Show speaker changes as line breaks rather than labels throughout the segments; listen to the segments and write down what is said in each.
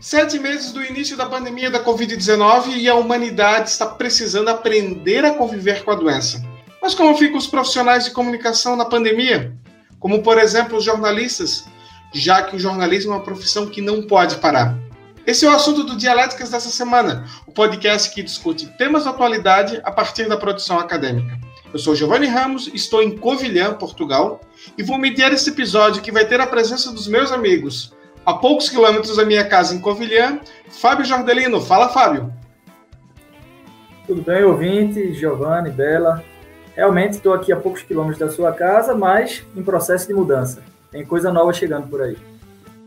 Sete meses do início da pandemia da Covid-19 e a humanidade está precisando aprender a conviver com a doença. Mas como ficam os profissionais de comunicação na pandemia? Como, por exemplo, os jornalistas, já que o jornalismo é uma profissão que não pode parar. Esse é o assunto do Dialéticas dessa semana, o podcast que discute temas da atualidade a partir da produção acadêmica. Eu sou Giovanni Ramos, estou em Covilhã, Portugal, e vou mediar esse episódio que vai ter a presença dos meus amigos, a poucos quilômetros da minha casa em Covilhã, Fábio Jordelino. Fala, Fábio.
Tudo bem, ouvinte, Giovanni, Bela. Realmente estou aqui a poucos quilômetros da sua casa, mas em processo de mudança. Tem coisa nova chegando por aí.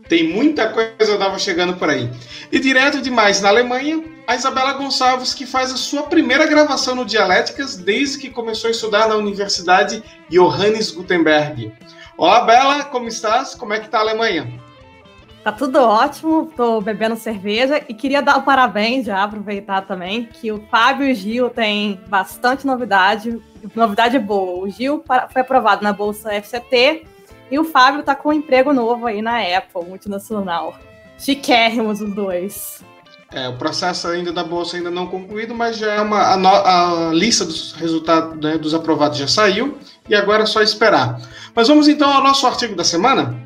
Tem muita coisa nova chegando por aí. E direto demais na Alemanha, a Isabela Gonçalves, que faz a sua primeira gravação no Dialéticas desde que começou a estudar na Universidade Johannes Gutenberg. Olá, Bela, como estás? Como é que está a Alemanha?
Tá tudo ótimo, tô bebendo cerveja e queria dar um parabéns já, aproveitar também, que o Fábio e o Gil têm bastante novidade, novidade boa. O Gil foi aprovado na Bolsa FCT e o Fábio tá com um emprego novo aí na Apple, multinacional. Chiquérrimos os dois.
É, o processo ainda da Bolsa ainda não concluído, mas já é uma, a, no, a lista dos resultados né, dos aprovados já saiu e agora é só esperar. Mas vamos então ao nosso artigo da semana.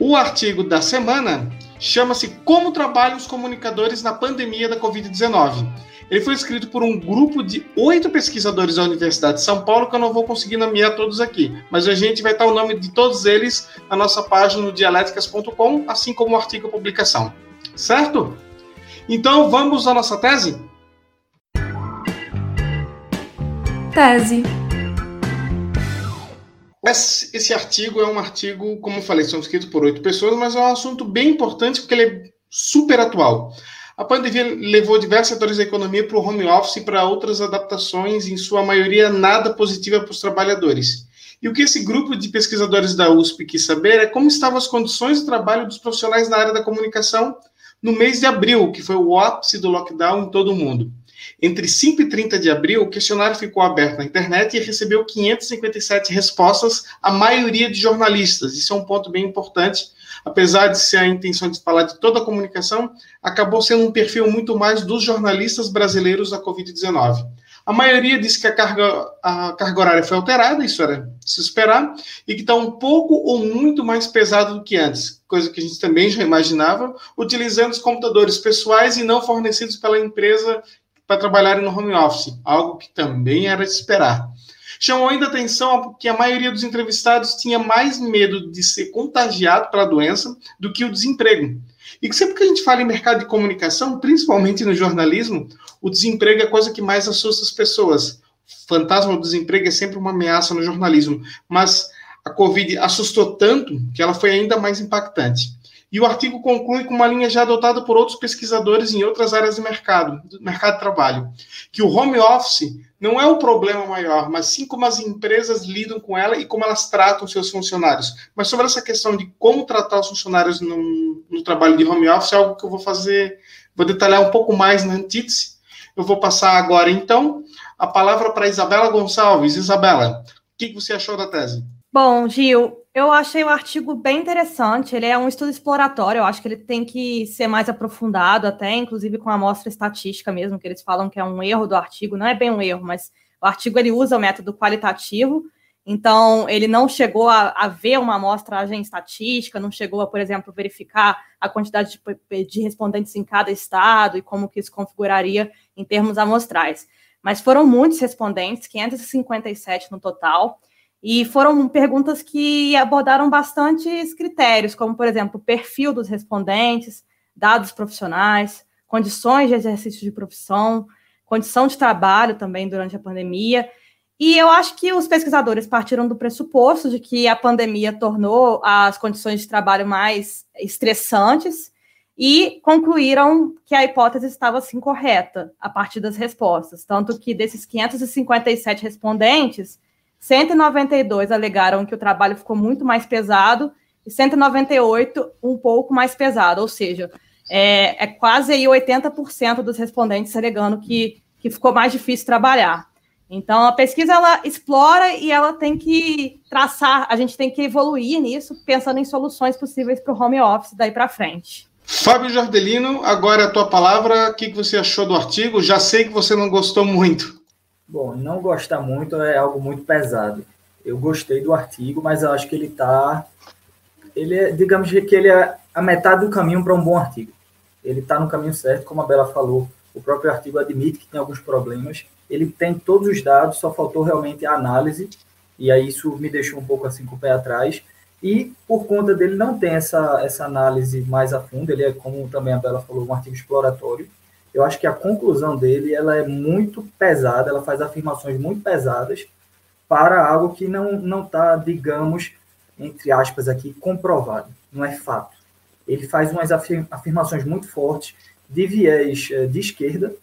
O artigo da semana chama-se Como Trabalham os Comunicadores na Pandemia da Covid-19. Ele foi escrito por um grupo de oito pesquisadores da Universidade de São Paulo, que eu não vou conseguir nomear todos aqui, mas a gente vai estar o nome de todos eles na nossa página no dialéticas.com, assim como o artigo publicação. Certo? Então vamos à nossa tese?
Tese.
Esse, esse artigo é um artigo, como eu falei, são escritos por oito pessoas, mas é um assunto bem importante porque ele é super atual. A pandemia levou diversos setores da economia para o home office e para outras adaptações, em sua maioria nada positiva para os trabalhadores. E o que esse grupo de pesquisadores da USP quis saber é como estavam as condições de trabalho dos profissionais na área da comunicação no mês de abril, que foi o ápice do lockdown em todo o mundo. Entre 5 e 30 de abril, o questionário ficou aberto na internet e recebeu 557 respostas, a maioria de jornalistas. Isso é um ponto bem importante. Apesar de ser a intenção de falar de toda a comunicação, acabou sendo um perfil muito mais dos jornalistas brasileiros da Covid-19. A maioria disse que a carga, a carga horária foi alterada, isso era se esperar, e que está um pouco ou muito mais pesado do que antes, coisa que a gente também já imaginava, utilizando os computadores pessoais e não fornecidos pela empresa para trabalharem no home office, algo que também era de esperar. Chamou ainda atenção que a maioria dos entrevistados tinha mais medo de ser contagiado pela doença do que o desemprego. E sempre que a gente fala em mercado de comunicação, principalmente no jornalismo, o desemprego é a coisa que mais assusta as pessoas. O fantasma do desemprego é sempre uma ameaça no jornalismo, mas a Covid assustou tanto que ela foi ainda mais impactante. E o artigo conclui com uma linha já adotada por outros pesquisadores em outras áreas do mercado, do mercado de trabalho, que o home office não é o problema maior, mas sim como as empresas lidam com ela e como elas tratam seus funcionários. Mas sobre essa questão de como tratar os funcionários no, no trabalho de home office é algo que eu vou fazer, vou detalhar um pouco mais na antítese. Eu vou passar agora, então, a palavra para Isabela Gonçalves. Isabela, o que você achou da tese?
Bom, Gil, eu achei o artigo bem interessante. Ele é um estudo exploratório. Eu acho que ele tem que ser mais aprofundado, até inclusive com a amostra estatística mesmo, que eles falam que é um erro do artigo. Não é bem um erro, mas o artigo ele usa o método qualitativo. Então, ele não chegou a, a ver uma amostragem estatística, não chegou a, por exemplo, verificar a quantidade de, de respondentes em cada estado e como que isso configuraria em termos amostrais. Mas foram muitos respondentes, 557 no total. E foram perguntas que abordaram bastantes critérios, como, por exemplo, perfil dos respondentes, dados profissionais, condições de exercício de profissão, condição de trabalho também durante a pandemia. E eu acho que os pesquisadores partiram do pressuposto de que a pandemia tornou as condições de trabalho mais estressantes e concluíram que a hipótese estava assim correta a partir das respostas. Tanto que desses 557 respondentes, 192 alegaram que o trabalho ficou muito mais pesado e 198 um pouco mais pesado, ou seja, é, é quase aí 80% dos respondentes alegando que, que ficou mais difícil trabalhar. Então, a pesquisa ela explora e ela tem que traçar, a gente tem que evoluir nisso, pensando em soluções possíveis para o home office daí para frente.
Fábio Jordelino, agora é a tua palavra. O que você achou do artigo? Já sei que você não gostou muito.
Bom, não gostar muito é algo muito pesado. Eu gostei do artigo, mas eu acho que ele está. Ele é, digamos que ele é a metade do caminho para um bom artigo. Ele está no caminho certo, como a Bela falou. O próprio artigo admite que tem alguns problemas. Ele tem todos os dados, só faltou realmente a análise. E aí isso me deixou um pouco assim com o pé atrás e por conta dele não tem essa, essa análise mais a fundo, ele é, como também a Bela falou, um artigo exploratório. Eu acho que a conclusão dele ela é muito pesada, ela faz afirmações muito pesadas para algo que não está, digamos, entre aspas aqui, comprovado, não é fato. Ele faz umas afirmações muito fortes de viés eh, de esquerda,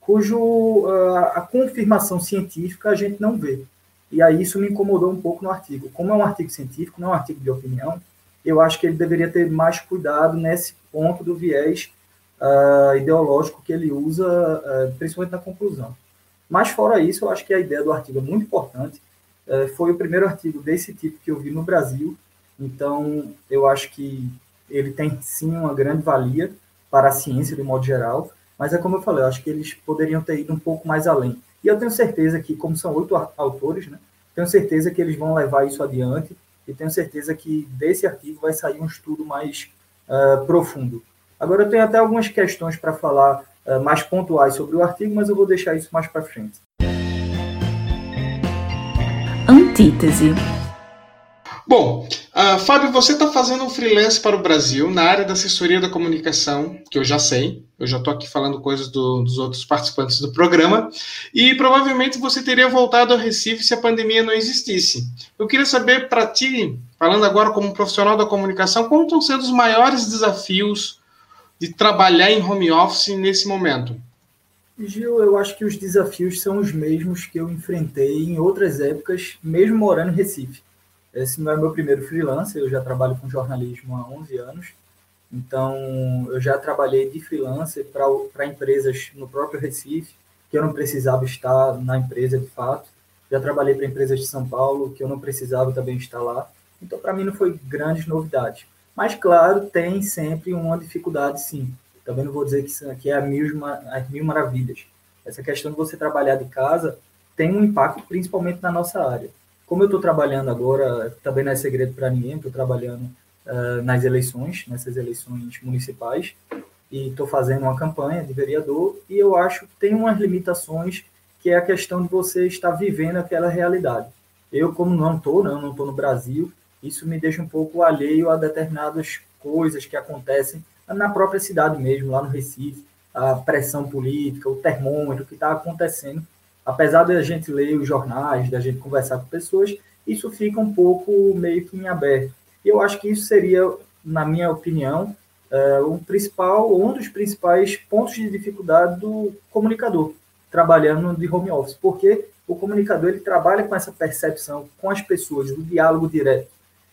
cujo ah, a confirmação científica a gente não vê. E aí isso me incomodou um pouco no artigo. Como é um artigo científico, não é um artigo de opinião, eu acho que ele deveria ter mais cuidado nesse ponto do viés uh, ideológico que ele usa, uh, principalmente na conclusão. Mas fora isso, eu acho que a ideia do artigo é muito importante. Uh, foi o primeiro artigo desse tipo que eu vi no Brasil, então eu acho que ele tem sim uma grande valia para a ciência de modo geral, mas é como eu falei, eu acho que eles poderiam ter ido um pouco mais além. E eu tenho certeza que, como são oito autores, né, tenho certeza que eles vão levar isso adiante e tenho certeza que desse artigo vai sair um estudo mais uh, profundo. Agora, eu tenho até algumas questões para falar uh, mais pontuais sobre o artigo, mas eu vou deixar isso mais para frente.
Antítese.
Bom, uh, Fábio, você está fazendo um freelance para o Brasil na área da assessoria da comunicação, que eu já sei, eu já estou aqui falando coisas do, dos outros participantes do programa, e provavelmente você teria voltado ao Recife se a pandemia não existisse. Eu queria saber para ti, falando agora como profissional da comunicação, como estão sendo os maiores desafios de trabalhar em home office nesse momento?
Gil, eu acho que os desafios são os mesmos que eu enfrentei em outras épocas, mesmo morando em Recife. Esse não é meu primeiro freelancer, eu já trabalho com jornalismo há 11 anos. Então, eu já trabalhei de freelancer para empresas no próprio Recife, que eu não precisava estar na empresa de fato. Já trabalhei para empresas de São Paulo, que eu não precisava também estar lá. Então, para mim, não foi grandes novidades. Mas, claro, tem sempre uma dificuldade, sim. Também não vou dizer que isso aqui é a mil, as mil maravilhas. Essa questão de você trabalhar de casa tem um impacto principalmente na nossa área. Como eu estou trabalhando agora, também não é segredo para ninguém, estou trabalhando uh, nas eleições, nessas eleições municipais, e estou fazendo uma campanha de vereador, e eu acho que tem umas limitações, que é a questão de você estar vivendo aquela realidade. Eu, como não estou, né, não estou no Brasil, isso me deixa um pouco alheio a determinadas coisas que acontecem na própria cidade mesmo, lá no Recife, a pressão política, o termômetro que está acontecendo apesar de a gente ler os jornais, da gente conversar com pessoas, isso fica um pouco meio que em aberto. E eu acho que isso seria, na minha opinião, é, o principal, um dos principais pontos de dificuldade do comunicador trabalhando de home office, porque o comunicador ele trabalha com essa percepção com as pessoas, do diálogo direto.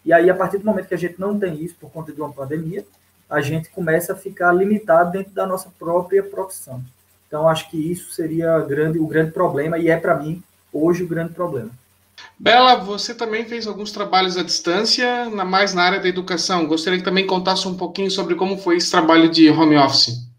E aí, a partir do momento que a gente não tem isso por conta de uma pandemia, a gente começa a ficar limitado dentro da nossa própria profissão. Então, acho que isso seria grande, o grande problema, e é para mim, hoje, o grande problema.
Bela, você também fez alguns trabalhos à distância, mais na área da educação. Gostaria que também contasse um pouquinho sobre como foi esse trabalho de home office.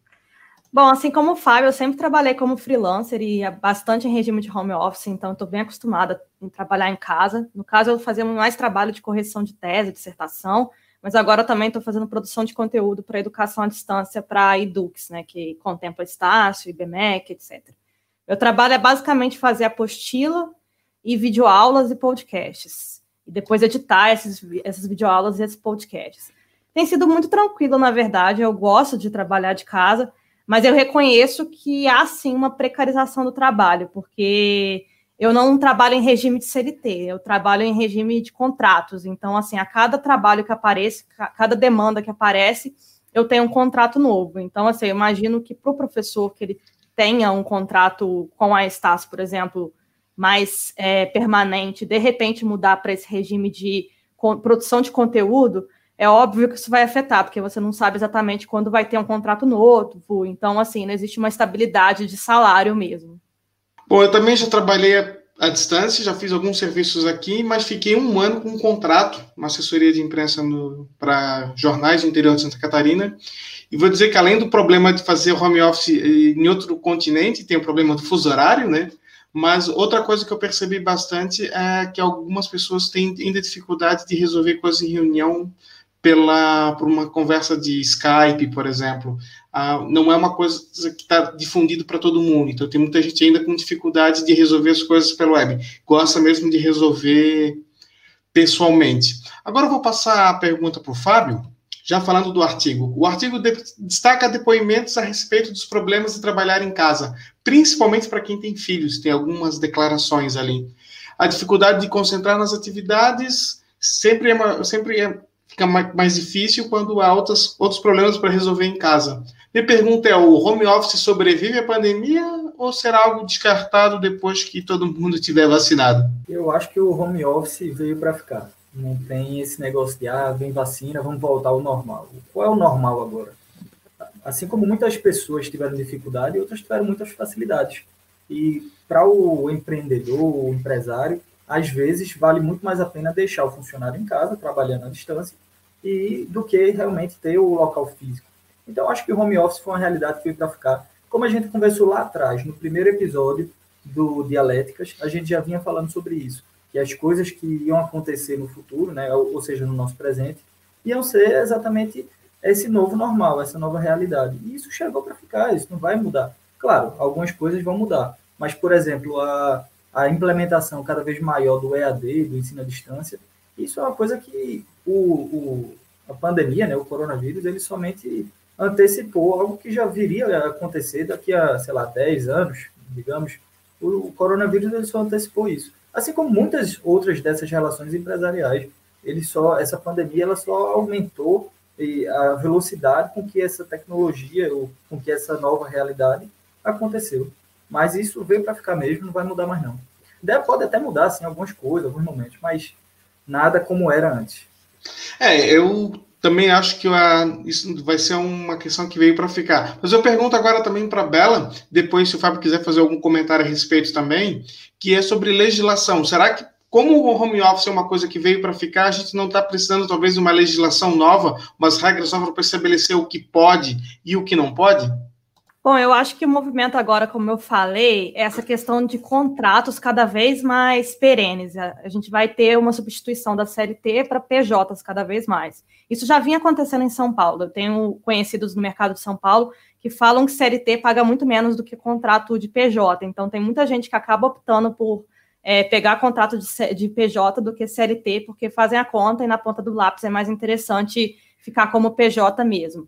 Bom, assim como o Fábio, eu sempre trabalhei como freelancer e bastante em regime de home office, então estou bem acostumada em trabalhar em casa. No caso, eu fazia mais trabalho de correção de tese, dissertação, mas agora também estou fazendo produção de conteúdo para educação à distância para a Edux, né, que contempla Estácio, IBMEC, etc. Meu trabalho é basicamente fazer apostila e videoaulas e podcasts, e depois editar esses, essas videoaulas e esses podcasts. Tem sido muito tranquilo, na verdade, eu gosto de trabalhar de casa, mas eu reconheço que há sim uma precarização do trabalho, porque eu não trabalho em regime de CLT, eu trabalho em regime de contratos. Então, assim, a cada trabalho que aparece, a cada demanda que aparece, eu tenho um contrato novo. Então, assim, eu imagino que para o professor que ele tenha um contrato com a Estácio, por exemplo, mais é, permanente, de repente mudar para esse regime de produção de conteúdo, é óbvio que isso vai afetar, porque você não sabe exatamente quando vai ter um contrato novo. Então, assim, não existe uma estabilidade de salário mesmo.
Bom, eu também já trabalhei à distância, já fiz alguns serviços aqui, mas fiquei um ano com um contrato, uma assessoria de imprensa para jornais do interior de Santa Catarina. E vou dizer que além do problema de fazer home office em outro continente, tem o problema do fuso horário, né? Mas outra coisa que eu percebi bastante é que algumas pessoas têm ainda dificuldade de resolver coisas em reunião pela por uma conversa de Skype, por exemplo. Ah, não é uma coisa que está difundido para todo mundo. Então tem muita gente ainda com dificuldade de resolver as coisas pela web. Gosta mesmo de resolver pessoalmente. Agora eu vou passar a pergunta para o Fábio já falando do artigo. O artigo de, destaca depoimentos a respeito dos problemas de trabalhar em casa, principalmente para quem tem filhos, tem algumas declarações ali. A dificuldade de concentrar nas atividades sempre, é, sempre é, fica mais, difícil quando há outros, outros problemas para resolver em casa. Minha pergunta é: o home office sobrevive à pandemia ou será algo descartado depois que todo mundo tiver vacinado?
Eu acho que o home office veio para ficar. Não tem esse negócio de, ah, vem vacina, vamos voltar ao normal. Qual é o normal agora? Assim como muitas pessoas tiveram dificuldade, outras tiveram muitas facilidades. E para o empreendedor, o empresário, às vezes vale muito mais a pena deixar o funcionário em casa, trabalhando à distância, e do que realmente ter o local físico. Então, acho que o home office foi uma realidade que veio para ficar. Como a gente conversou lá atrás, no primeiro episódio do Dialéticas, a gente já vinha falando sobre isso que as coisas que iam acontecer no futuro, né, ou, ou seja, no nosso presente, iam ser exatamente esse novo normal, essa nova realidade. E isso chegou para ficar, isso não vai mudar. Claro, algumas coisas vão mudar, mas, por exemplo, a, a implementação cada vez maior do EAD, do ensino à distância, isso é uma coisa que o, o, a pandemia, né, o coronavírus, ele somente antecipou algo que já viria a acontecer daqui a, sei lá, 10 anos, digamos. O, o coronavírus ele só antecipou isso assim como muitas outras dessas relações empresariais. Ele só, essa pandemia ela só aumentou a velocidade com que essa tecnologia, ou com que essa nova realidade aconteceu. Mas isso veio para ficar mesmo, não vai mudar mais não. Deve, pode até mudar assim, algumas coisas, alguns momentos, mas nada como era antes.
É, eu também acho que a, isso vai ser uma questão que veio para ficar. Mas eu pergunto agora também para Bela, depois, se o Fábio quiser fazer algum comentário a respeito também, que é sobre legislação. Será que, como o home office é uma coisa que veio para ficar, a gente não está precisando, talvez, de uma legislação nova, umas regras novas para estabelecer o que pode e o que não pode?
Bom, eu acho que o movimento agora, como eu falei, é essa questão de contratos cada vez mais perenes. A gente vai ter uma substituição da CLT para PJs cada vez mais. Isso já vinha acontecendo em São Paulo. Eu tenho conhecidos no mercado de São Paulo que falam que CLT paga muito menos do que contrato de PJ. Então, tem muita gente que acaba optando por é, pegar contrato de, de PJ do que CLT, porque fazem a conta e na ponta do lápis é mais interessante ficar como PJ mesmo.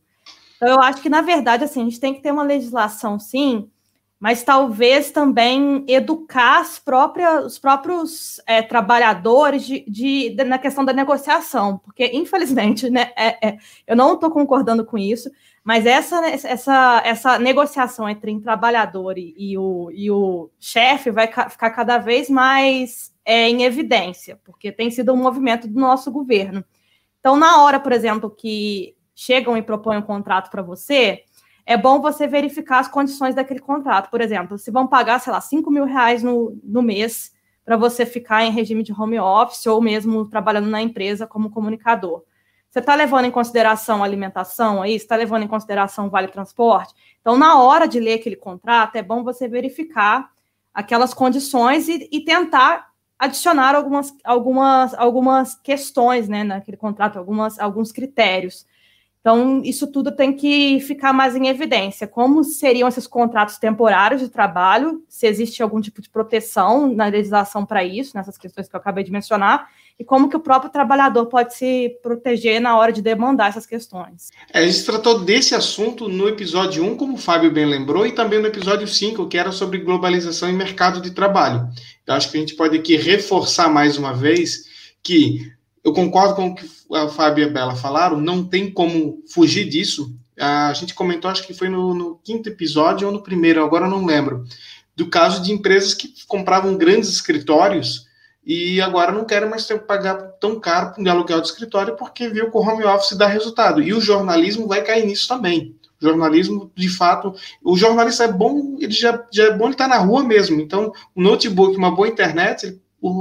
Então, eu acho que, na verdade, assim, a gente tem que ter uma legislação, sim, mas talvez também educar as próprias, os próprios é, trabalhadores de, de, de, na questão da negociação, porque, infelizmente, né, é, é, eu não estou concordando com isso, mas essa, essa, essa negociação entre o trabalhador e, e o, e o chefe vai ca ficar cada vez mais é, em evidência, porque tem sido um movimento do nosso governo. Então, na hora, por exemplo, que chegam e propõem um contrato para você, é bom você verificar as condições daquele contrato. Por exemplo, se vão pagar, sei lá, 5 mil reais no, no mês para você ficar em regime de home office ou mesmo trabalhando na empresa como comunicador. Você está levando em consideração alimentação aí? está levando em consideração vale transporte? Então, na hora de ler aquele contrato, é bom você verificar aquelas condições e, e tentar adicionar algumas, algumas, algumas questões né, naquele contrato, algumas, alguns critérios. Então, isso tudo tem que ficar mais em evidência. Como seriam esses contratos temporários de trabalho, se existe algum tipo de proteção na legislação para isso, nessas questões que eu acabei de mencionar, e como que o próprio trabalhador pode se proteger na hora de demandar essas questões.
É, a gente tratou desse assunto no episódio 1, como o Fábio bem lembrou, e também no episódio 5, que era sobre globalização e mercado de trabalho. Eu acho que a gente pode aqui reforçar mais uma vez que eu concordo com o que a Fábio e a Bela falaram, não tem como fugir disso. A gente comentou, acho que foi no, no quinto episódio ou no primeiro, agora não lembro, do caso de empresas que compravam grandes escritórios e agora não querem mais ter pagar tão caro de aluguel de escritório porque viu que o home office dá resultado. E o jornalismo vai cair nisso também. jornalismo, de fato, o jornalista é bom, ele já, já é bom ele estar tá na rua mesmo. Então, um notebook, uma boa internet,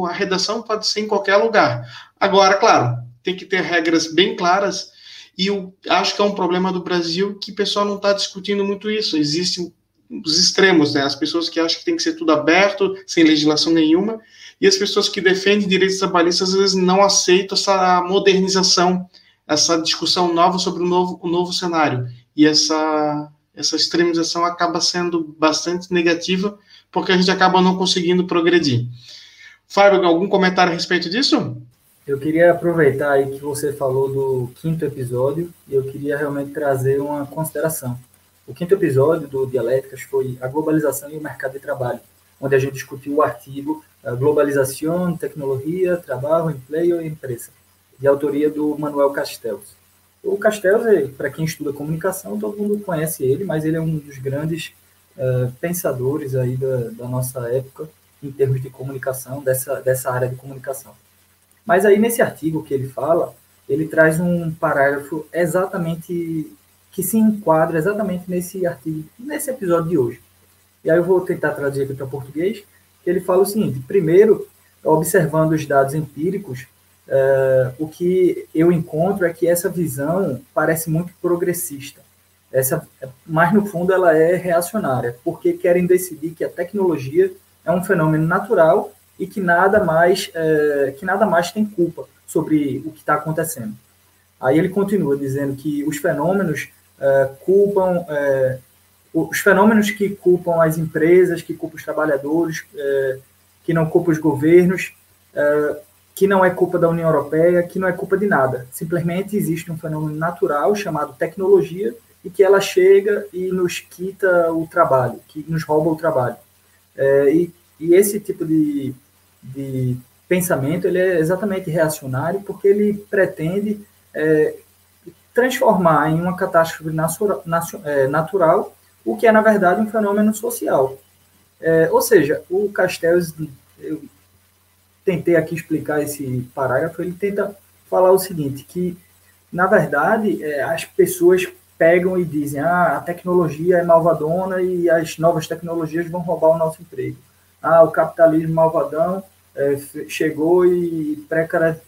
a redação pode ser em qualquer lugar. Agora, claro, tem que ter regras bem claras. E eu acho que é um problema do Brasil que o pessoal não está discutindo muito isso. Existem os extremos, né? As pessoas que acham que tem que ser tudo aberto, sem legislação nenhuma, e as pessoas que defendem direitos trabalhistas às vezes não aceitam essa modernização, essa discussão nova sobre o novo, o novo cenário. E essa, essa extremização acaba sendo bastante negativa, porque a gente acaba não conseguindo progredir. Fábio, algum comentário a respeito disso?
Eu queria aproveitar aí que você falou do quinto episódio e eu queria realmente trazer uma consideração. O quinto episódio do Dialéticas foi a globalização e o mercado de trabalho, onde a gente discutiu o artigo Globalização, Tecnologia, Trabalho, Emprego e Empresa, de autoria do Manuel Castells. O Castells, para quem estuda comunicação, todo mundo conhece ele, mas ele é um dos grandes uh, pensadores aí da, da nossa época em termos de comunicação, dessa, dessa área de comunicação. Mas aí, nesse artigo que ele fala, ele traz um parágrafo exatamente que se enquadra exatamente nesse artigo, nesse episódio de hoje. E aí eu vou tentar traduzir aqui para português, que ele fala o seguinte: primeiro, observando os dados empíricos, é, o que eu encontro é que essa visão parece muito progressista. Essa, mas no fundo ela é reacionária, porque querem decidir que a tecnologia é um fenômeno natural e que nada mais é, que nada mais tem culpa sobre o que está acontecendo. Aí ele continua dizendo que os fenômenos é, culpam é, os fenômenos que culpam as empresas, que culpam os trabalhadores, é, que não culpam os governos, é, que não é culpa da União Europeia, que não é culpa de nada. Simplesmente existe um fenômeno natural chamado tecnologia e que ela chega e nos quita o trabalho, que nos rouba o trabalho. É, e, e, esse tipo de, de pensamento ele é exatamente reacionário porque ele pretende é, transformar em uma catástrofe é, natural o que é, na verdade, um fenômeno social. É, ou seja, o Castells, eu tentei aqui explicar esse parágrafo, ele tenta falar o seguinte, que, na verdade, é, as pessoas pegam e dizem, ah, a tecnologia é malvadona e as novas tecnologias vão roubar o nosso emprego. Ah, o capitalismo malvadão é, chegou e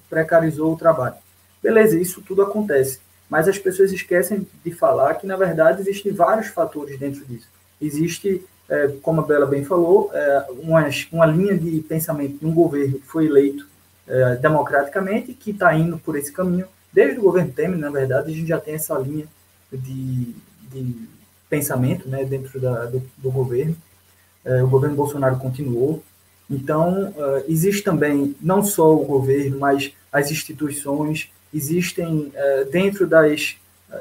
precarizou o trabalho. Beleza, isso tudo acontece mas as pessoas esquecem de falar que, na verdade, existem vários fatores dentro disso. Existe, é, como a Bela bem falou, é, uma, uma linha de pensamento de um governo que foi eleito é, democraticamente, que está indo por esse caminho. Desde o governo Temer, na verdade, a gente já tem essa linha de, de pensamento né, dentro da, do, do governo. É, o governo Bolsonaro continuou. Então, uh, existe também não só o governo, mas as instituições, existem é, dentro das,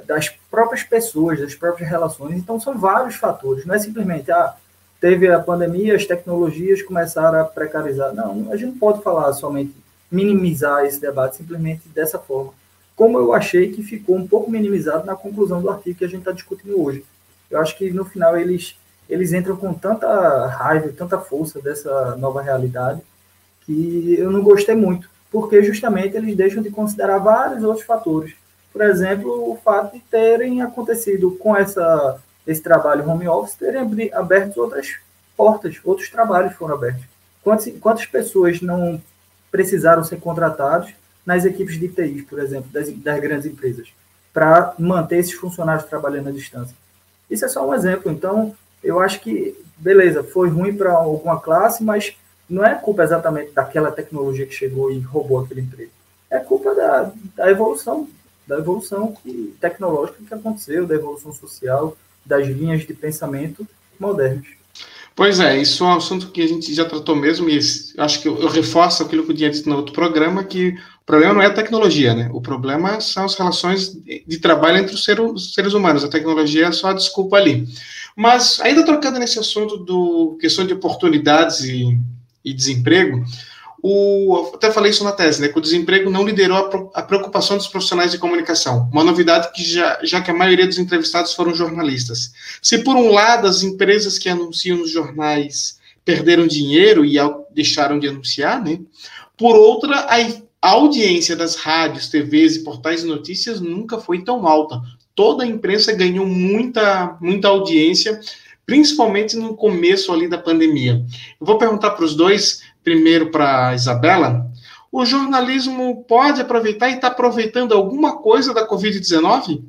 das próprias pessoas, das próprias relações. Então, são vários fatores. Não é simplesmente, ah, teve a pandemia, as tecnologias começaram a precarizar. Não, a gente não pode falar somente minimizar esse debate simplesmente dessa forma. Como eu achei que ficou um pouco minimizado na conclusão do artigo que a gente está discutindo hoje. Eu acho que no final eles, eles entram com tanta raiva, tanta força dessa nova realidade, que eu não gostei muito porque justamente eles deixam de considerar vários outros fatores. Por exemplo, o fato de terem acontecido com essa, esse trabalho home office, terem aberto outras portas, outros trabalhos foram abertos. Quantas, quantas pessoas não precisaram ser contratados nas equipes de TI, por exemplo, das, das grandes empresas, para manter esses funcionários trabalhando à distância? Isso é só um exemplo. Então, eu acho que, beleza, foi ruim para alguma classe, mas não é culpa exatamente daquela tecnologia que chegou e roubou aquele emprego. É culpa da, da evolução, da evolução que, tecnológica que aconteceu, da evolução social, das linhas de pensamento modernas.
Pois é, isso é um assunto que a gente já tratou mesmo, e acho que eu, reforço aquilo que eu tinha dito no outro programa, que o problema não é a tecnologia, né? O problema são as relações de trabalho entre os seres, seres humanos. A tecnologia é só a desculpa ali. Mas, ainda trocando nesse assunto do questão de oportunidades e e desemprego, o, até falei isso na tese, né, que o desemprego não liderou a, a, preocupação dos profissionais de comunicação, uma novidade que já, já que a maioria dos entrevistados foram jornalistas. Se por um lado as empresas que anunciam nos jornais perderam dinheiro e deixaram de anunciar, né, por outra, a, a audiência das rádios, TVs e portais de notícias nunca foi tão alta. toda a imprensa ganhou muita, muita audiência, principalmente no começo ali da pandemia. Eu vou perguntar para os dois, primeiro para Isabela, o jornalismo pode aproveitar e está aproveitando alguma coisa da Covid-19?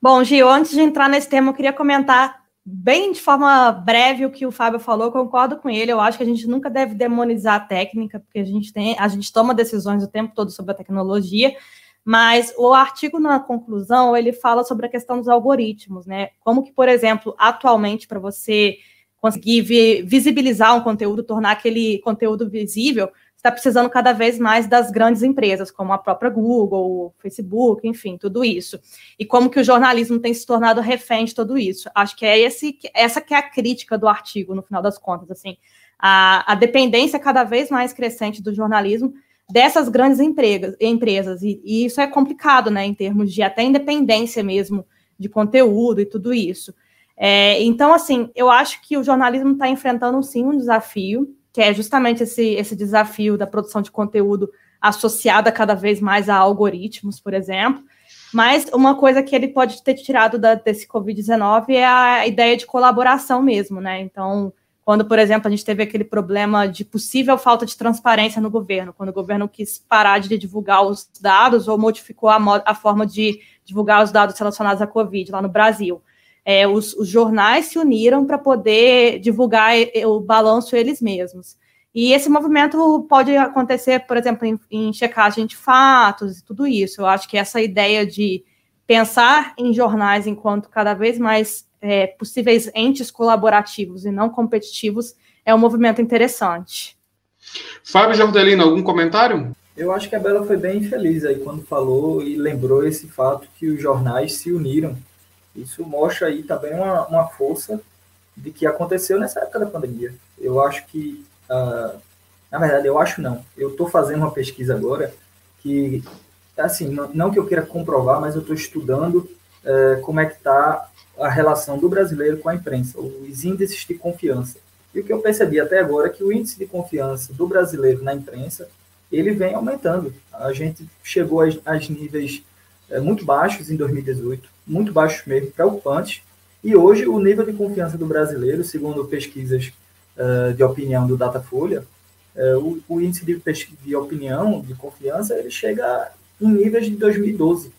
Bom, Gil, antes de entrar nesse tema, eu queria comentar bem de forma breve o que o Fábio falou, concordo com ele. Eu acho que a gente nunca deve demonizar a técnica, porque a gente tem, a gente toma decisões o tempo todo sobre a tecnologia, mas o artigo na conclusão, ele fala sobre a questão dos algoritmos, né? Como que, por exemplo, atualmente para você conseguir visibilizar um conteúdo, tornar aquele conteúdo visível, está precisando cada vez mais das grandes empresas, como a própria Google, Facebook, enfim, tudo isso. E como que o jornalismo tem se tornado refém de tudo isso. Acho que é esse, essa que é a crítica do artigo, no final das contas, assim, a, a dependência cada vez mais crescente do jornalismo dessas grandes empregas, empresas, e, e isso é complicado, né, em termos de até independência mesmo de conteúdo e tudo isso. É, então, assim, eu acho que o jornalismo está enfrentando, sim, um desafio, que é justamente esse, esse desafio da produção de conteúdo associada cada vez mais a algoritmos, por exemplo. Mas uma coisa que ele pode ter tirado da, desse Covid-19 é a ideia de colaboração mesmo, né? Então, quando, por exemplo, a gente teve aquele problema de possível falta de transparência no governo, quando o governo quis parar de divulgar os dados ou modificou a, a forma de divulgar os dados relacionados à Covid lá no Brasil é, os, os, jornais se uniram para poder divulgar o balanço eles mesmos. E esse movimento pode acontecer, por exemplo, em, em checagem de fatos e tudo isso. Eu acho que essa ideia de pensar em jornais enquanto cada vez mais é, possíveis entes colaborativos e não competitivos é um movimento interessante.
Fábio Jordelino, algum comentário?
Eu acho que a Bela foi bem feliz aí quando falou e lembrou esse fato que os jornais se uniram isso mostra aí também uma, uma força de que aconteceu nessa época da pandemia. Eu acho que, uh, na verdade, eu acho não. Eu estou fazendo uma pesquisa agora que, assim, não, não que eu queira comprovar, mas eu estou estudando uh, como é que está a relação do brasileiro com a imprensa, os índices de confiança. E o que eu percebi até agora é que o índice de confiança do brasileiro na imprensa, ele vem aumentando. A gente chegou a, a níveis é, muito baixos em 2018, muito baixos mesmo, preocupantes. E hoje o nível de confiança do brasileiro, segundo pesquisas uh, de opinião do Datafolha, uh, o, o, índice de, de opinião, de confiança, ele chega em níveis de 2012.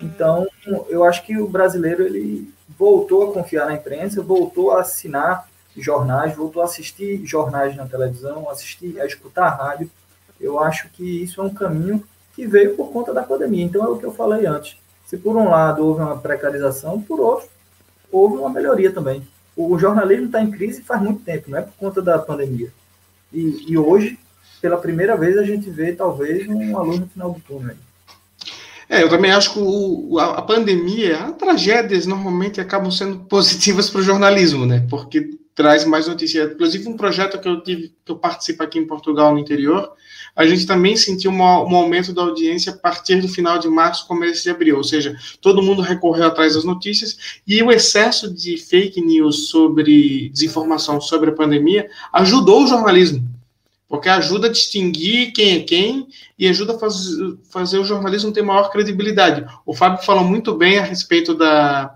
Então, eu acho que o brasileiro ele voltou a confiar na imprensa, voltou a assinar jornais, voltou a assistir jornais na televisão, assistir, a escutar a rádio. Eu acho que isso é um caminho que veio por conta da pandemia. Então, é o que eu falei antes. Se por um lado houve uma precarização, por outro, houve uma melhoria também. O jornalismo está em crise faz muito tempo, não é por conta da pandemia. E, e hoje, pela primeira vez, a gente vê talvez um aluno no final do túnel.
É, eu também acho que o, a, pandemia, as tragédias normalmente acabam sendo positivas para o jornalismo, né? Porque traz mais notícias. Inclusive, um projeto que eu tive, que eu participo aqui em Portugal, no interior, a gente também sentiu uma, um aumento da audiência a partir do final de março, começo de abril, ou seja, todo mundo recorreu atrás das notícias e o excesso de fake news sobre desinformação sobre a pandemia ajudou o jornalismo, porque ajuda a distinguir quem é quem e ajuda a faz, fazer o jornalismo ter maior credibilidade. O Fábio falou muito bem a respeito da,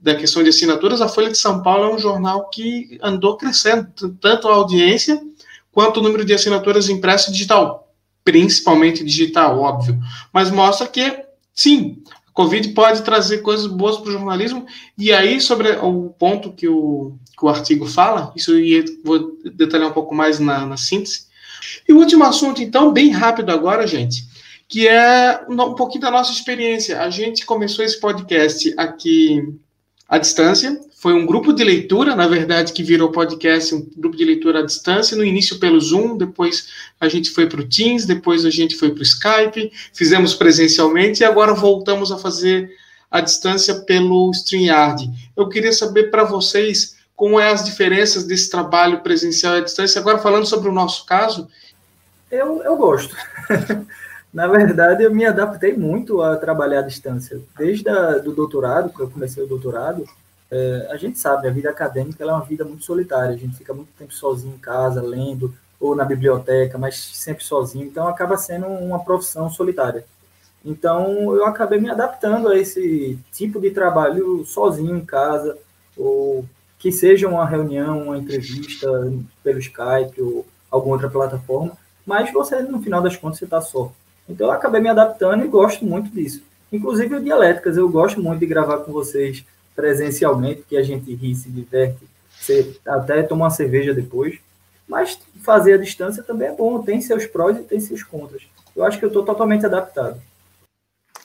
da questão de assinaturas. A Folha de São Paulo é um jornal que andou crescendo, tanto a audiência quanto o número de assinaturas impressa digital, principalmente digital, óbvio. Mas mostra que, sim, a Covid pode trazer coisas boas para o jornalismo, e aí, sobre o ponto que o, que o artigo fala, isso eu vou detalhar um pouco mais na, na síntese. E o último assunto, então, bem rápido agora, gente, que é um pouquinho da nossa experiência. A gente começou esse podcast aqui à distância. Foi um grupo de leitura, na verdade, que virou podcast, um grupo de leitura à distância, no início pelo Zoom, depois a gente foi para o Teams, depois a gente foi para o Skype, fizemos presencialmente e agora voltamos a fazer à distância pelo StreamYard. Eu queria saber para vocês como é as diferenças desse trabalho presencial à distância. Agora, falando sobre o nosso caso.
Eu, eu gosto. Na verdade, eu me adaptei muito a trabalhar à distância. Desde o do doutorado, que eu comecei o doutorado, é, a gente sabe, a vida acadêmica é uma vida muito solitária. A gente fica muito tempo sozinho em casa, lendo, ou na biblioteca, mas sempre sozinho. Então, acaba sendo uma profissão solitária. Então, eu acabei me adaptando a esse tipo de trabalho sozinho em casa, ou que seja uma reunião, uma entrevista pelo Skype ou alguma outra plataforma, mas você, no final das contas, você está só. Então, eu acabei me adaptando e gosto muito disso. Inclusive, o Dialéticas, eu gosto muito de gravar com vocês presencialmente, que a gente ri, se diverte, você até toma uma cerveja depois. Mas fazer a distância também é bom, tem seus prós e tem seus contras. Eu acho que eu estou totalmente adaptado.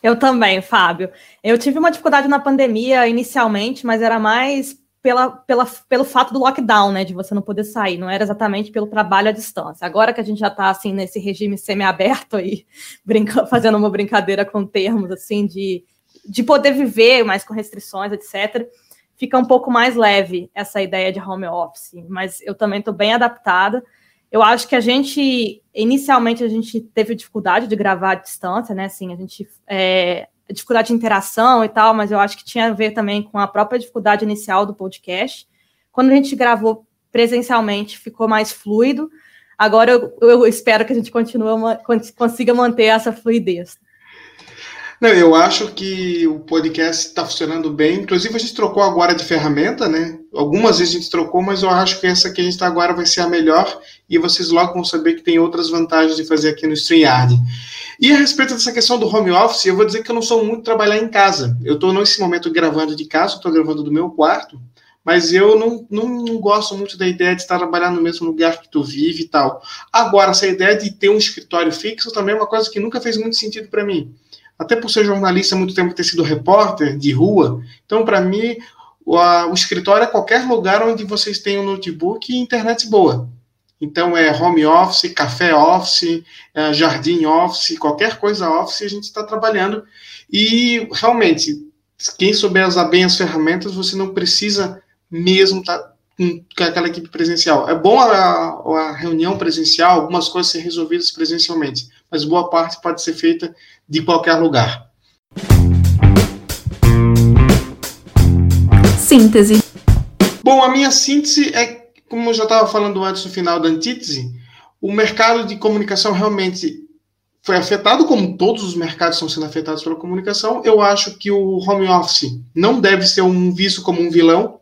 Eu também, Fábio. Eu tive uma dificuldade na pandemia inicialmente, mas era mais pela, pela, pelo fato do lockdown, né? De você não poder sair, não era exatamente pelo trabalho à distância. Agora que a gente já está assim nesse regime semi-aberto aí, brinca, fazendo uma brincadeira com termos assim de, de poder viver, mas com restrições, etc., fica um pouco mais leve essa ideia de home office. Mas eu também estou bem adaptada. Eu acho que a gente, inicialmente, a gente teve dificuldade de gravar à distância, né? Assim, a gente. É, dificuldade de interação e tal, mas eu acho que tinha a ver também com a própria dificuldade inicial do podcast. Quando a gente gravou presencialmente, ficou mais fluido. Agora eu, eu espero que a gente continue, consiga manter essa fluidez.
Não, eu acho que o podcast está funcionando bem. Inclusive, a gente trocou agora de ferramenta, né? Algumas vezes a gente trocou, mas eu acho que essa que a gente está agora vai ser a melhor. E vocês logo vão saber que tem outras vantagens de fazer aqui no StreamYard. E a respeito dessa questão do home office, eu vou dizer que eu não sou muito trabalhar em casa. Eu estou nesse momento gravando de casa, estou gravando do meu quarto, mas eu não, não, não, gosto muito da ideia de estar trabalhando no mesmo lugar que tu vive e tal. Agora, essa ideia de ter um escritório fixo também é uma coisa que nunca fez muito sentido para mim até por ser jornalista muito tempo ter sido repórter de rua. Então, para mim, o, a, o, escritório é qualquer lugar onde vocês tenham notebook e internet boa. Então, é home office, café office, é, jardim office, qualquer coisa office, a gente está trabalhando. E, realmente, quem souber usar bem as ferramentas, você não precisa mesmo estar tá com aquela equipe presencial. É bom a, a reunião presencial, algumas coisas serem resolvidas presencialmente, mas boa parte pode ser feita de qualquer lugar.
Síntese.
Bom, a minha síntese é, como eu já estava falando antes no final da antítese, o mercado de comunicação realmente foi afetado, como todos os mercados estão sendo afetados pela comunicação. Eu acho que o home office não deve ser um visto como um vilão.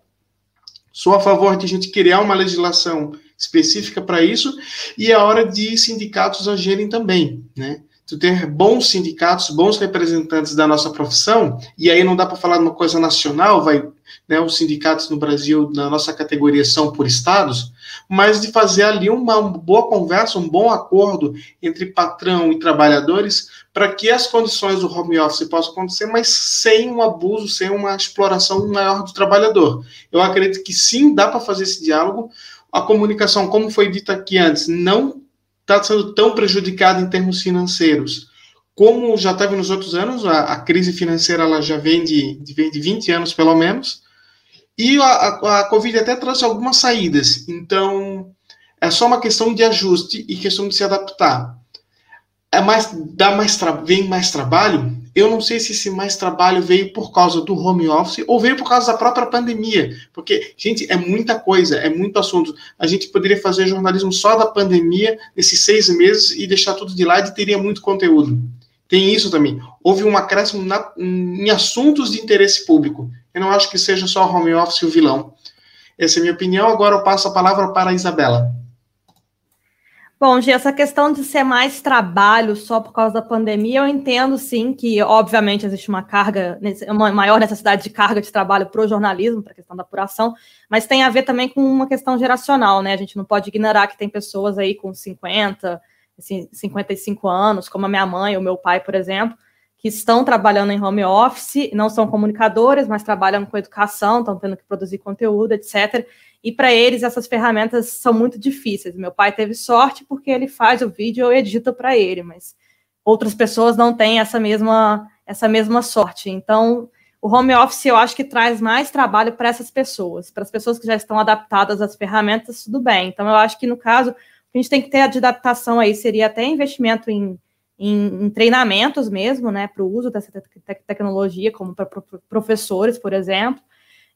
Sou a favor de a gente criar uma legislação específica para isso e é hora de sindicatos agirem também, né? tu ter bons sindicatos, bons representantes da nossa profissão, e aí não dá para falar de uma coisa nacional, vai, né, os sindicatos no Brasil, na nossa categoria, são por estados, mas de fazer ali uma boa conversa, um bom acordo entre patrão e trabalhadores, para que as condições do home office possam acontecer, mas sem um abuso, sem uma exploração maior do trabalhador. Eu acredito que sim, dá para fazer esse diálogo. A comunicação, como foi dito aqui antes, não está sendo tão prejudicada em termos financeiros. Como já teve nos outros anos, a, a crise financeira ela já vem de, de, vem de 20 anos, pelo menos, e a, a, a Covid até trouxe algumas saídas. Então, é só uma questão de ajuste e questão de se adaptar. É mais, dá mais vem mais trabalho? Eu não sei se esse mais trabalho veio por causa do home office ou veio por causa da própria pandemia. Porque, gente, é muita coisa, é muito assunto. A gente poderia fazer jornalismo só da pandemia, nesses seis meses, e deixar tudo de lado e teria muito conteúdo. Tem isso também. Houve um acréscimo na, em assuntos de interesse público. Eu não acho que seja só home office o vilão. Essa é a minha opinião. Agora eu passo a palavra para a Isabela.
Bom, Gia, essa questão de ser mais trabalho só por causa da pandemia, eu entendo sim que, obviamente, existe uma carga, uma maior necessidade de carga de trabalho para o jornalismo, para a questão da apuração, mas tem a ver também com uma questão geracional, né? A gente não pode ignorar que tem pessoas aí com 50, assim, 55 anos, como a minha mãe ou meu pai, por exemplo, que estão trabalhando em home office, não são comunicadores, mas trabalham com educação, estão tendo que produzir conteúdo, etc. E para eles essas ferramentas são muito difíceis. Meu pai teve sorte porque ele faz o vídeo e eu edito para ele, mas outras pessoas não têm essa mesma essa mesma sorte. Então, o home office eu acho que traz mais trabalho para essas pessoas, para as pessoas que já estão adaptadas às ferramentas, tudo bem. Então, eu acho que no caso, a gente tem que ter a adaptação aí seria até investimento em, em, em treinamentos mesmo, né, para o uso dessa te tecnologia, como para professores, por exemplo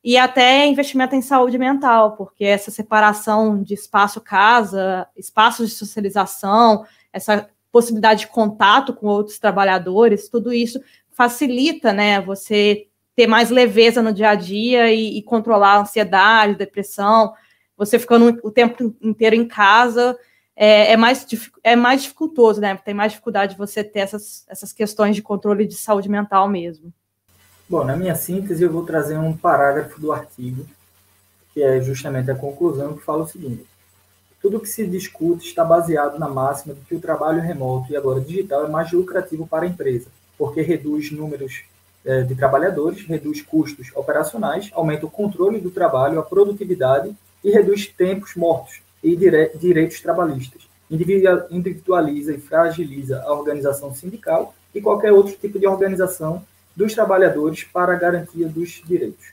e até investimento em saúde mental, porque essa separação de espaço-casa, espaços de socialização, essa possibilidade de contato com outros trabalhadores, tudo isso facilita, né, você ter mais leveza no dia a dia e, e controlar a ansiedade, depressão, você ficando o tempo inteiro em casa, é, é, mais, é mais dificultoso, né? Tem mais dificuldade de você ter essas, essas questões de controle de saúde mental mesmo.
Bom, na minha síntese, eu vou trazer um parágrafo do artigo, que é justamente a conclusão, que fala o seguinte: tudo que se discute está baseado na máxima de que o trabalho remoto e agora digital é mais lucrativo para a empresa, porque reduz números é, de trabalhadores, reduz custos operacionais, aumenta o controle do trabalho, a produtividade e reduz tempos mortos e direitos trabalhistas. Individualiza e fragiliza a organização sindical e qualquer outro tipo de organização dos trabalhadores para a garantia dos direitos.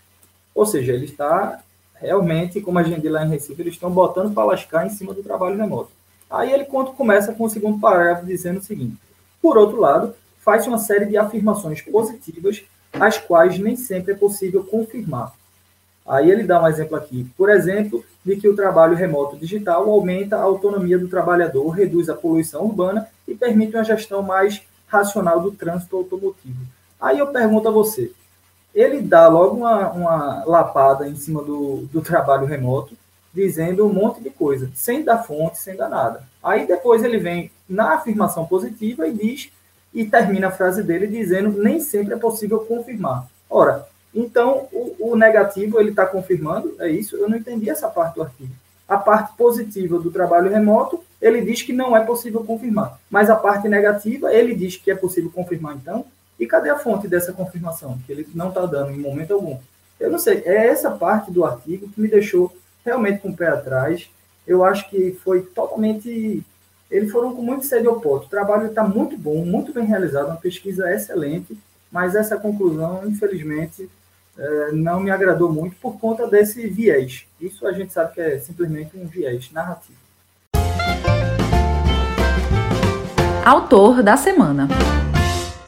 Ou seja, ele está realmente, como a gente lá em Recife, eles estão botando para lascar em cima do trabalho remoto. Aí ele começa com o segundo parágrafo dizendo o seguinte: por outro lado, faz uma série de afirmações positivas, as quais nem sempre é possível confirmar. Aí ele dá um exemplo aqui, por exemplo, de que o trabalho remoto digital aumenta a autonomia do trabalhador, reduz a poluição urbana e permite uma gestão mais racional do trânsito automotivo. Aí eu pergunto a você, ele dá logo uma, uma lapada em cima do, do trabalho remoto, dizendo um monte de coisa, sem dar fonte, sem dar nada. Aí depois ele vem na afirmação positiva e diz, e termina a frase dele dizendo, nem sempre é possível confirmar. Ora, então o, o negativo ele está confirmando, é isso? Eu não entendi essa parte do artigo. A parte positiva do trabalho remoto, ele diz que não é possível confirmar. Mas a parte negativa, ele diz que é possível confirmar, então, e cadê a fonte dessa confirmação? Que ele não está dando em momento algum. Eu não sei, é essa parte do artigo que me deixou realmente com o pé atrás. Eu acho que foi totalmente. Eles foram com muito sede ao pote. O trabalho está muito bom, muito bem realizado, uma pesquisa excelente, mas essa conclusão, infelizmente, não me agradou muito por conta desse viés. Isso a gente sabe que é simplesmente um viés narrativo.
Autor da semana.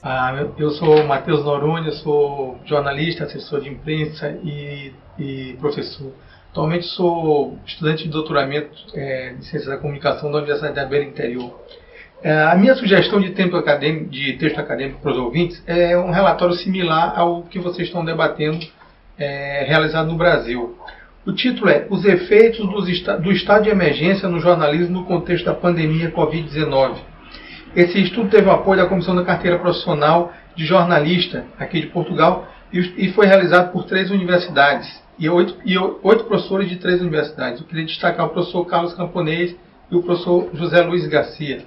Ah, eu sou Matheus Noronha, sou jornalista, assessor de imprensa e, e professor. Atualmente sou estudante de doutoramento é, de Ciências da Comunicação da Universidade da Beira Interior. É, a minha sugestão de, de texto acadêmico para os ouvintes é um relatório similar ao que vocês estão debatendo, é, realizado no Brasil. O título é Os efeitos do estado de emergência no jornalismo no contexto da pandemia Covid-19 esse estudo teve o apoio da Comissão da Carteira Profissional de Jornalista aqui de Portugal e foi realizado por três universidades e oito, e oito professores de três universidades. Eu queria destacar o professor Carlos Camponês e o professor José Luiz Garcia.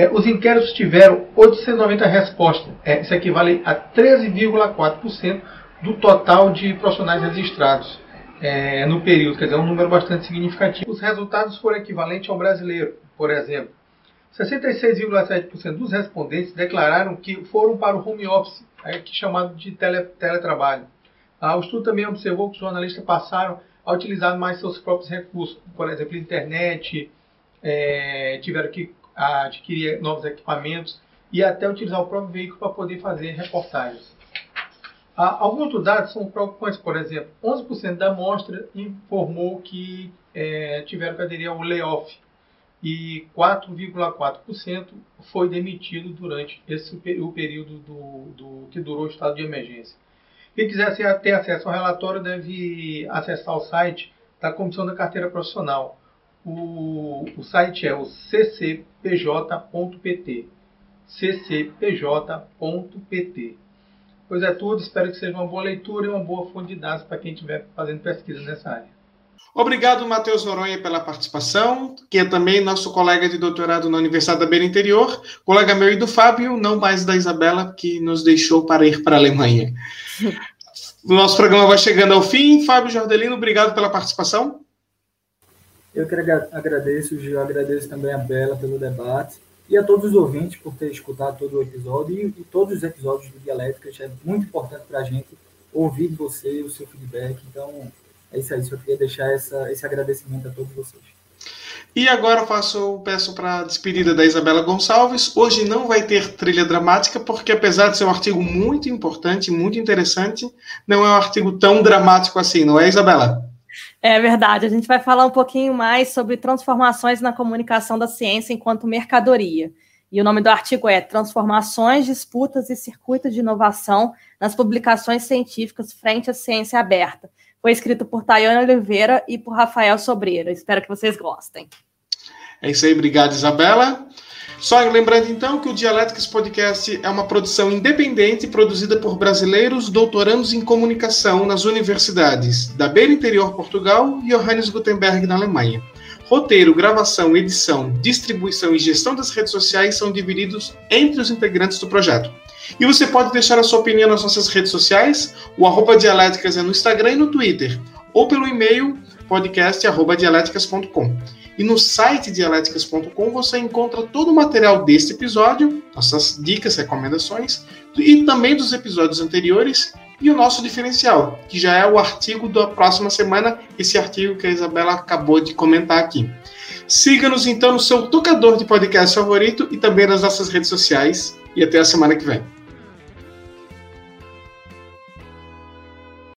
É, os inquéritos tiveram 890 respostas. É, isso equivale a 13,4% do total de profissionais registrados é, no período, quer dizer, é um número bastante significativo. Os resultados foram equivalentes ao brasileiro, por exemplo. 66,7% dos respondentes declararam que foram para o home office, aqui chamado de tele, teletrabalho. Ah, o estudo também observou que os jornalistas passaram a utilizar mais seus próprios recursos, por exemplo, internet, é, tiveram que adquirir novos equipamentos e até utilizar o próprio veículo para poder fazer reportagens. Ah, alguns dos dados são preocupantes, por exemplo, 11% da amostra informou que é, tiveram que aderir ao layoff, e 4,4% foi demitido durante esse, o período do, do, que durou o estado de emergência. Quem quiser ter acesso ao relatório deve acessar o site da Comissão da Carteira Profissional. O, o site é o ccpj.pt. ccpj.pt. Pois é tudo, espero que seja uma boa leitura e uma boa fonte de dados para quem estiver fazendo pesquisa nessa área.
Obrigado, Matheus Noronha, pela participação, que é também nosso colega de doutorado na Universidade da Beira Interior, colega meu e do Fábio, não mais da Isabela, que nos deixou para ir para a Alemanha. o nosso programa vai chegando ao fim. Fábio Jordelino, obrigado pela participação.
Eu que agradeço, Gil, agradeço também a Bela pelo debate e a todos os ouvintes por ter escutado todo o episódio e, e todos os episódios do Dialéticas. É muito importante para a gente ouvir você, o seu feedback. Então, é isso aí, só queria deixar essa, esse agradecimento a todos vocês.
E agora faço, peço para a despedida da Isabela Gonçalves. Hoje não vai ter trilha dramática, porque apesar de ser um artigo muito importante, muito interessante, não é um artigo tão dramático assim, não é, Isabela?
É verdade. A gente vai falar um pouquinho mais sobre transformações na comunicação da ciência enquanto mercadoria. E o nome do artigo é Transformações, Disputas e Circuitos de Inovação nas Publicações Científicas frente à Ciência Aberta. Foi escrito por Tayane Oliveira e por Rafael Sobreira. Espero que vocês gostem.
É isso aí, obrigado, Isabela. Só lembrando então que o Dialéticas Podcast é uma produção independente produzida por brasileiros doutorandos em comunicação nas universidades da Beira Interior Portugal e Johannes Gutenberg na Alemanha. Roteiro, gravação, edição, distribuição e gestão das redes sociais são divididos entre os integrantes do projeto. E você pode deixar a sua opinião nas nossas redes sociais, o arroba dialéticas é no Instagram e no Twitter, ou pelo e-mail podcast.dialéticas.com. E no site dialéticas.com você encontra todo o material deste episódio, nossas dicas, recomendações, e também dos episódios anteriores e o nosso diferencial, que já é o artigo da próxima semana, esse artigo que a Isabela acabou de comentar aqui. Siga-nos então no seu tocador de podcast favorito e também nas nossas redes sociais. E até a semana que vem.